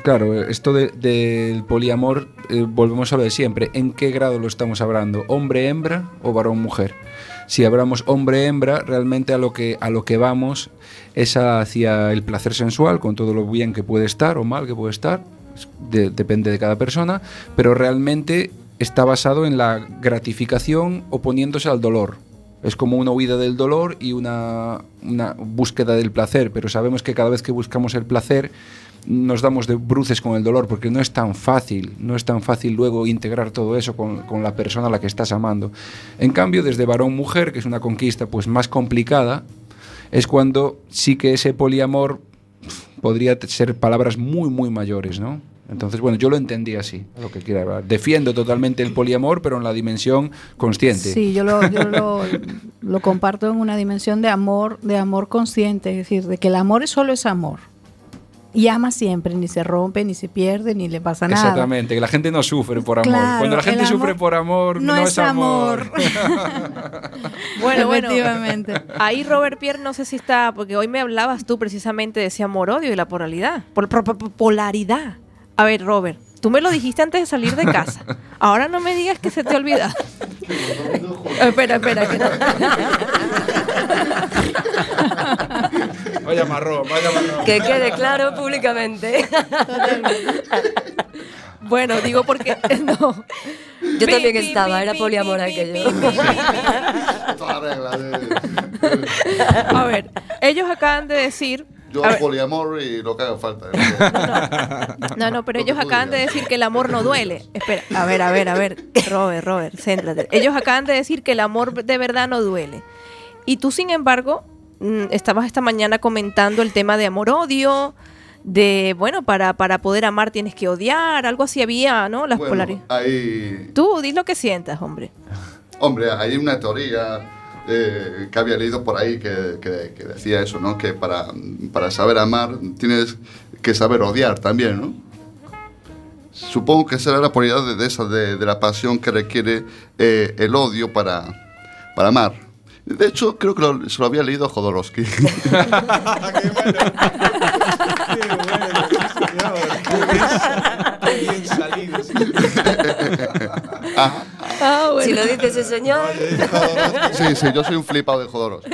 Claro, esto de- del poliamor, eh, volvemos a lo de siempre. ¿En qué grado lo estamos hablando? ¿Hombre-hembra o varón-mujer? Si hablamos hombre-hembra, realmente a lo, que, a lo que vamos es hacia el placer sensual, con todo lo bien que puede estar o mal que puede estar, es- de- depende de cada persona, pero realmente está basado en la gratificación oponiéndose al dolor. Es como una huida del dolor y una, una búsqueda del placer, pero sabemos que cada vez que buscamos el placer nos damos de bruces con el dolor porque no es tan fácil, no es tan fácil luego integrar todo eso con, con la persona a la que estás amando. En cambio, desde varón-mujer, que es una conquista pues más complicada, es cuando sí que ese poliamor podría ser palabras muy, muy mayores, ¿no? Entonces, bueno, yo lo entendí así, lo que quiera hablar. Defiendo totalmente el poliamor, pero en la dimensión consciente. Sí, yo lo, yo lo, lo comparto en una dimensión de amor, de amor consciente, es decir, de que el amor solo es amor. Y ama siempre, ni se rompe, ni se pierde, ni le pasa nada. Exactamente, que la gente no sufre por amor. Claro, Cuando la gente amor sufre por amor, no, no es es amor. Bueno, bueno. Efectivamente. Ahí Robert Pierre no sé si está, porque hoy me hablabas tú precisamente de ese amor-odio y la polaridad. Pol- po- po- polaridad. A ver, Robert, tú me lo dijiste antes de salir de casa. Ahora no me digas que se te olvida. espera, espera. Que no. vaya marrón, vaya marrón. Que quede claro públicamente. Bueno, digo porque no. Yo Pi, también pi, estaba, pi, era poliamor aquello. A ver, ellos acaban de decir. Yo a hago poliamor y lo que haga falta. no, no, pero Lo que ellos acaban de decir que el amor no duele. Espera, a ver, a ver, a ver. Robert, Robert, céntrate. Ellos acaban de decir que el amor de verdad no duele. Y tú, sin embargo, estabas esta mañana comentando el tema de amor-odio, de, bueno, para, para poder amar tienes que odiar, algo así había, ¿no? Las Bueno, polaridades. hay, Tú, di lo que sientas, hombre. hombre, hay una teoría eh, que había leído por ahí que, que- que decía eso, ¿no? Que para, para saber amar tienes que saber odiar también, ¿no? Supongo que será la polaridad de, de esa, de, de la pasión que requiere eh, el odio para, para amar. De hecho, creo que lo- se lo había leído Jodorowsky. Bien salido. Ah, Ah, bueno. Si lo dice ese señor. sí, sí, yo soy un flipado de Jodorowsky.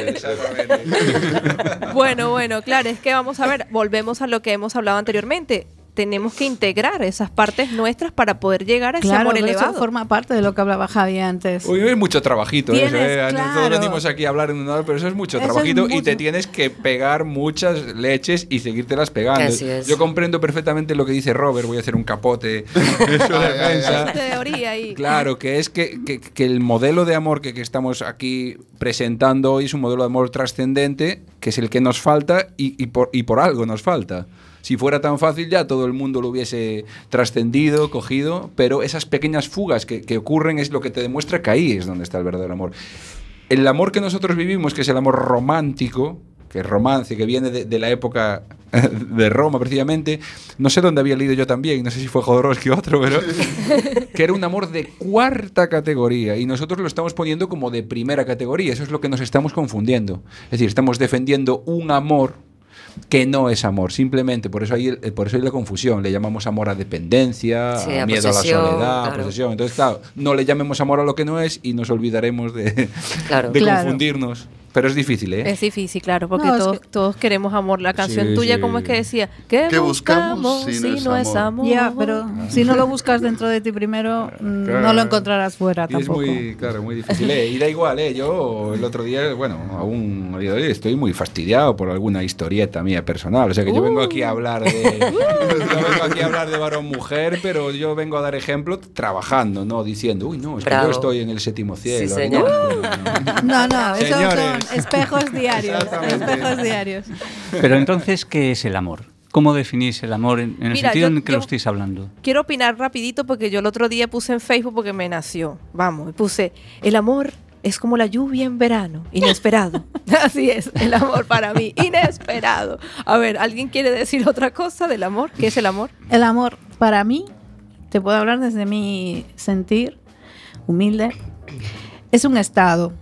Bueno, bueno, claro, es que vamos a ver, volvemos a lo que hemos hablado anteriormente. Tenemos que integrar esas partes nuestras para poder llegar a ese Claro, amor pero eso elevado. forma parte de lo que hablaba Javi antes. Uy, es mucho trabajito eso, Tienes, ¿eh? Claro. venimos aquí a hablar en una hora, pero eso es mucho Eso es trabajito y mucho. te tienes que pegar muchas leches y seguírtelas pegando. Así es. Yo comprendo perfectamente lo que dice Robert, voy a hacer un capote defensa. teoría ahí. Claro, que es que, que- que el modelo de amor que, que estamos aquí presentando hoy es un modelo de amor trascendente, que es el que nos falta y, y por, y por algo nos falta. Si fuera tan fácil ya todo el mundo lo hubiese trascendido, cogido, pero esas pequeñas fugas que, que ocurren es lo que te demuestra que ahí es donde está el verdadero amor. El amor que nosotros vivimos, que es el amor romántico, que es romance, que viene de, de la época de Roma precisamente, no sé dónde había leído yo también, no sé si fue Jodorowsky o otro, pero que era un amor de cuarta categoría y nosotros lo estamos poniendo como de primera categoría, eso es lo que nos estamos confundiendo. Es decir, estamos defendiendo un amor que no es amor, simplemente por eso hay el- por eso hay la confusión, le llamamos amor a dependencia, Sí, a a miedo a la soledad, a claro. posesión. Entonces, claro, no le llamemos amor a lo que no es y nos olvidaremos de, Claro. de Claro. confundirnos. Pero es difícil, ¿eh? Es difícil, claro, porque No, todos, que- todos queremos amor. La canción Sí, tuya, sí. ¿cómo es que decía? ¿Qué, ¿Qué buscamos, si no es amor? Ya, pero si no lo buscas dentro de ti primero, mm, no lo encontrarás fuera Y es tampoco. muy, claro, muy difícil. ¿eh? Y da igual, ¿eh? Yo el otro día, bueno, aún estoy muy fastidiado por alguna historieta mía personal. O sea que yo vengo aquí a hablar de. yo vengo aquí a hablar de varón-mujer, pero yo vengo a dar ejemplo trabajando, no diciendo, uy, no, es que yo estoy en el séptimo cielo. Sí, señor. No, no, esos Señores. espejos diarios. Espejos diarios. Pero entonces, ¿qué es el amor? ¿Cómo definís el amor en, en el Mira, sentido yo- en que lo estáis hablando? Quiero opinar rapidito porque yo el otro día puse en Facebook porque me nació. Vamos, puse, el amor es como la lluvia en verano, inesperado. Así es, el amor para mí, inesperado. A ver, ¿alguien quiere decir otra cosa del amor? ¿Qué es el amor? El amor, para mí, te puedo hablar desde mi sentir humilde, es un estado.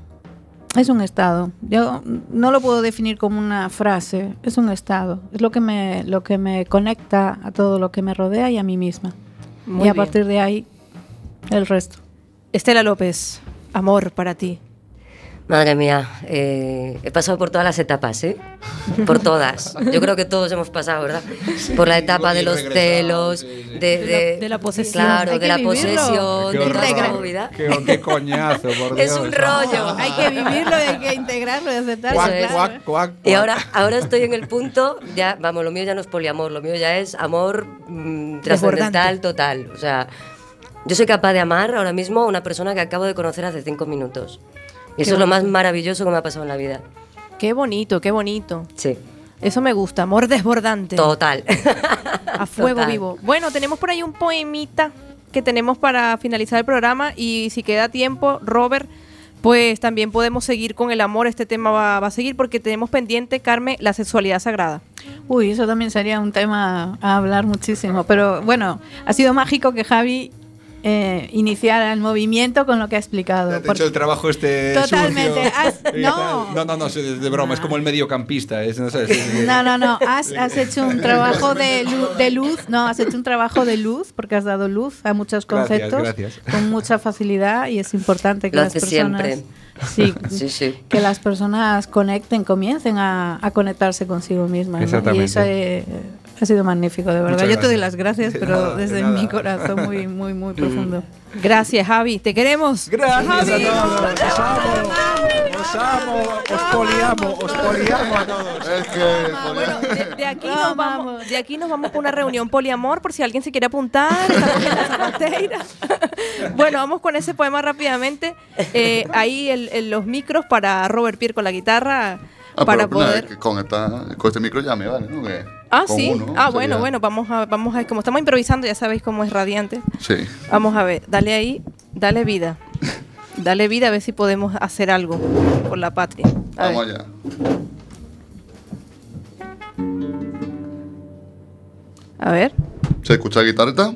Es un estado. Yo no lo puedo definir como una frase, es un estado. Es lo que me, lo que me conecta a todo lo que me rodea y a mí misma. Muy y a bien. partir de ahí, el resto. Estela López, amor para ti. Madre mía, eh, he pasado por todas las etapas, ¿eh? Por todas. Yo creo que todos hemos pasado, ¿verdad? Por la etapa de los celos, sí, sí. de, De la- de- de la posesión. Claro, de la vivirlo. posesión, Qué de horror. movida. Qué, qué coñazo, por Dios. Es un rollo. Hay que vivirlo hay que integrarlo y aceptarlo. Cuac, claro. cuac, cuac, Y ahora, ahora estoy en el punto, ya, vamos, lo mío ya no es poliamor, lo mío ya es amor mm, trascendental total. O sea, yo soy capaz de amar ahora mismo a una persona que acabo de conocer hace cinco minutos. Eso Qué es lo más maravilloso que me ha pasado en la vida. Qué bonito, qué bonito. Sí, Eso me gusta, amor desbordante. total. A fuego Total. vivo. Bueno, tenemos por ahí un poemita que tenemos para finalizar el programa y si queda tiempo, Robert, pues también podemos seguir con el amor. Este tema va, va a seguir porque tenemos pendiente, Carmen, la sexualidad sagrada. Uy, eso también sería un tema a hablar muchísimo. Pero bueno, ha sido mágico que Javi eh, iniciara el movimiento con lo que ha explicado. Te he hecho el trabajo este Totalmente. Has- no. no, no, no, es de broma, es como el mediocampista. Es, no. No, no, no. Has, has hecho un trabajo de, lu- de luz. No, has hecho un trabajo de luz porque has dado luz a muchos conceptos gracias. con mucha facilidad y es importante que Lo las personas. siempre. Sí, Sí, sí. que las personas conecten, comiencen a, a conectarse consigo mismas. ¿no? Y Exactamente. Ha sido magnífico, de verdad. Yo te doy las gracias, De pero nada, de desde nada. mi corazón muy, muy, muy profundo. Gracias, Javi. Te queremos. Gracias Javi. a todos. Os amo. Os amo. Os poliamo. Os poliamo a todos. Es que. Bueno, de, de aquí nos vamos, de aquí nos vamos para una reunión poliamor por si alguien se quiere apuntar. bueno, vamos con ese poema rápidamente. Eh, ahí el- el- los micros para Robert Pierre con la guitarra Ah, para pero, poder. que con, esta, con este micro ya me vale, ¿no? Que Ah, sí. uno ah, sería- bueno, bueno, vamos a, vamos a, como estamos improvisando, ya sabéis cómo es radiante. Sí. Vamos a ver, dale ahí, dale vida. Dale vida a ver si podemos hacer algo por la patria. A ver. Vamos allá. A ver. ¿Se escucha la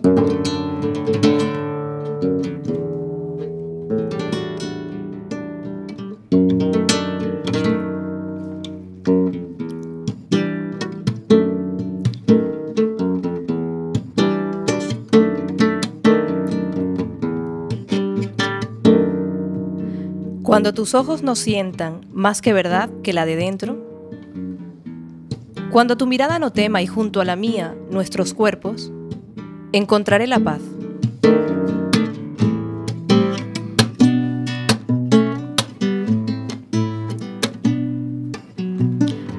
Cuando tus ojos no sientan más que verdad que la de dentro, cuando tu mirada no tema y junto a la mía nuestros cuerpos, encontraré la paz.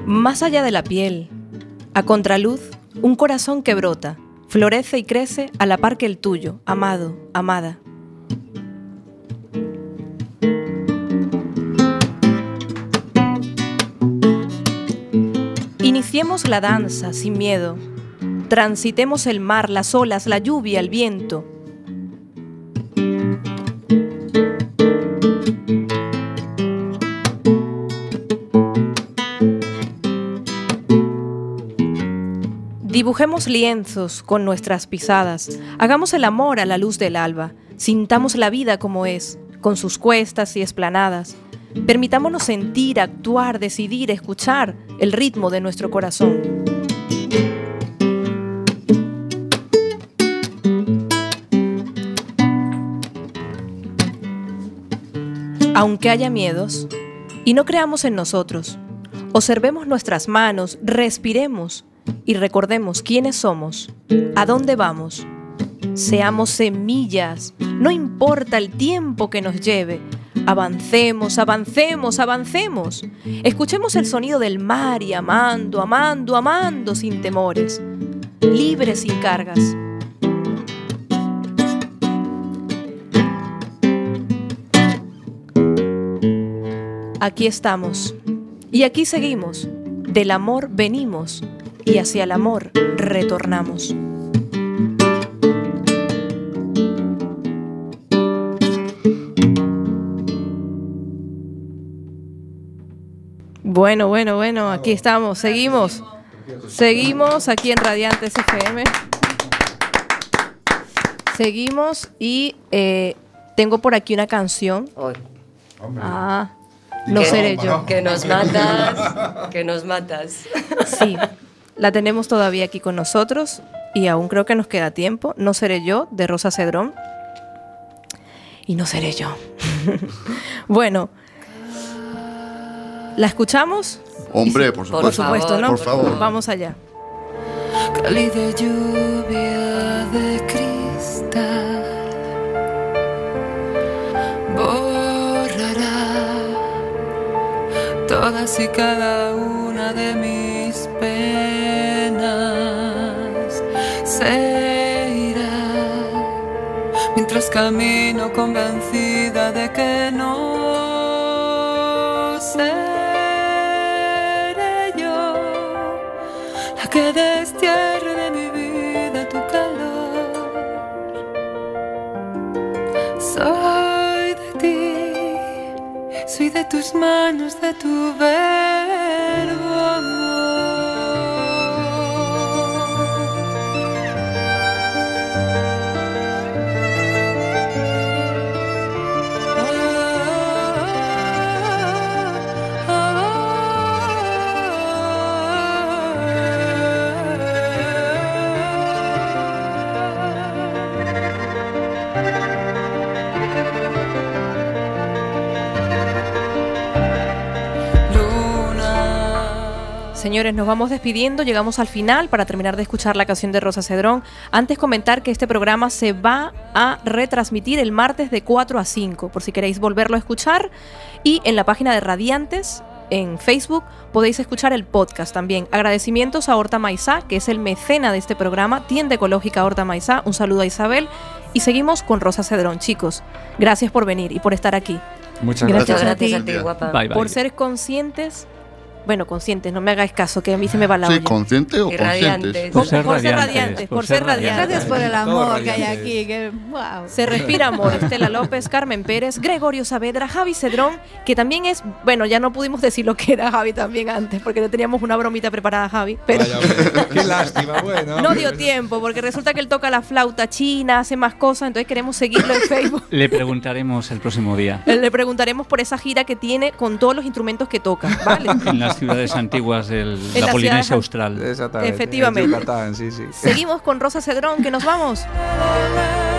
Más allá de la piel, a contraluz, un corazón que brota, florece y crece a la par que el tuyo, amado, amada. Iniciemos la danza sin miedo. Transitemos el mar, las olas, la lluvia, el viento. Dibujemos lienzos con nuestras pisadas. Hagamos el amor a la luz del alba. Sintamos la vida como es, con sus cuestas y esplanadas. Permitámonos sentir, actuar, decidir, escuchar el ritmo de nuestro corazón. Aunque haya miedos, y no creamos en nosotros, observemos nuestras manos, respiremos y recordemos quiénes somos, a dónde vamos. Seamos semillas, no importa el tiempo que nos lleve. Avancemos, avancemos, avancemos. Escuchemos el sonido del mar y amando, amando, amando sin temores, libres sin cargas. Aquí estamos y aquí seguimos. Del amor venimos y hacia el amor retornamos. Bueno, bueno, bueno, aquí estamos, seguimos. Seguimos aquí en Radiantes FM. Seguimos y eh, tengo por aquí una canción. Ah, no seré yo. Que nos matas, que nos matas. Sí, la tenemos todavía aquí con nosotros y aún creo que nos queda tiempo. No seré yo, de Rosa Cedrón. Y no seré yo. bueno, ¿la escuchamos? Hombre, por Por supuesto. supuesto, ¿no? Por favor. Vamos allá. Cálida lluvia de cristal borrará todas y cada una de mis penas. Se irá mientras camino convencida de que no seré que destierre de mi vida tu calor. Soy de ti, soy de tus manos, de tu verbo señores, nos vamos despidiendo. Llegamos al final para terminar de escuchar la canción de Rosa Cedrón. Antes comentar que este programa se va a retransmitir el martes de 4 a 5, por si queréis volverlo a escuchar. Y en la página de Radiantes, en Facebook, podéis escuchar el podcast también. Agradecimientos a Horta Maizá, que es el mecena de este programa, tienda ecológica Horta Maizá. Un saludo a Isabel. Y seguimos con Rosa Cedrón, chicos. Gracias por venir y por estar aquí. Muchas Gracias, gracias. a ti, guapa. Bye, bye. por ser conscientes. Bueno, conscientes, no me hagáis caso, que a mí se me va la Sí, olla. consciente o conscientes. radiantes. Por ser Por ser radiantes, radiantes, por ser radiantes. Gracias por el amor que hay aquí. Que, wow. Se respira amor. Estela López, Carmen Pérez, Gregorio Saavedra, Javi Cedrón, que también es, bueno, ya no pudimos decir lo que era Javi también antes, porque le teníamos una bromita preparada Javi, pero Vaya, qué lástima, bueno. no dio tiempo, porque resulta que él toca la flauta china, hace más cosas, entonces queremos seguirlo en Facebook. Le preguntaremos el próximo día. Le preguntaremos por esa gira que tiene con todos los instrumentos que toca, ¿vale? En las ciudades antiguas de la Polinesia austral. Exactamente. Efectivamente. en Yucatán, sí, sí. Seguimos con Rosa Cedrón, que nos vamos.